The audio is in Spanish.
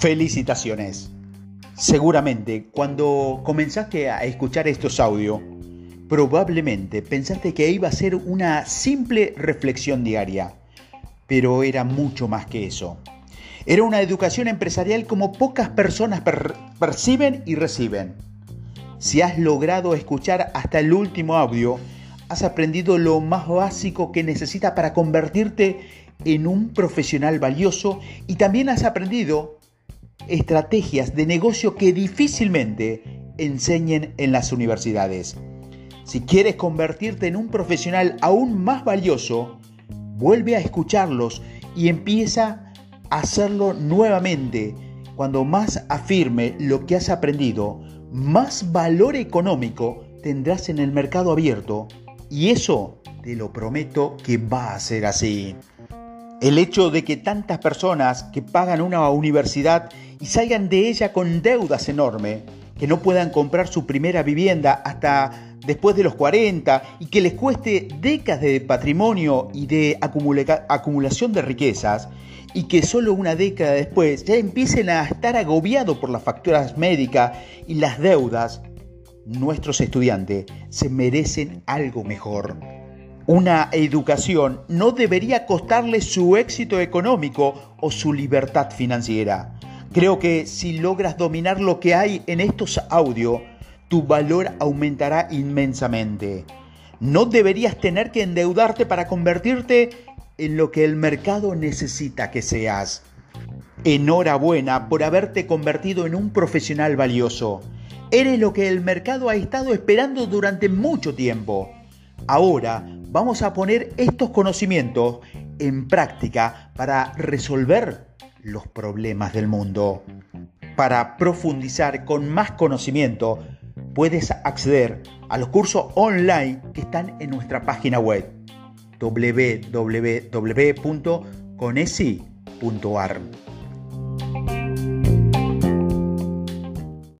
Felicitaciones. Seguramente cuando comenzaste a escuchar estos audios, probablemente pensaste que iba a ser una simple reflexión diaria, pero era mucho más que eso. Era una educación empresarial como pocas personas perciben y reciben. Si has logrado escuchar hasta el último audio, has aprendido lo más básico que necesitas para convertirte en un profesional valioso y también has aprendido estrategias de negocio que difícilmente enseñen en las universidades. Si quieres convertirte en un profesional aún más valioso, vuelve a escucharlos y empieza a hacerlo nuevamente. Cuando más afirme lo que has aprendido, más valor económico tendrás en el mercado abierto. Y eso te lo prometo que va a ser así. El hecho de que tantas personas que pagan una universidad y salgan de ella con deudas enormes, que no puedan comprar su primera vivienda hasta después de los 40 y que les cueste décadas de patrimonio y de acumulación de riquezas y que solo una década después ya empiecen a estar agobiados por las facturas médicas y las deudas, nuestros estudiantes se merecen algo mejor. Una educación no debería costarle su éxito económico o su libertad financiera. Creo que si logras dominar lo que hay en estos audios, tu valor aumentará inmensamente. No deberías tener que endeudarte para convertirte en lo que el mercado necesita que seas. Enhorabuena por haberte convertido en un profesional valioso. Eres lo que el mercado ha estado esperando durante mucho tiempo. Ahora vamos a poner estos conocimientos en práctica para resolver los problemas del mundo. Para profundizar con más conocimiento, puedes acceder a los cursos online que están en nuestra página web www.conesi.ar.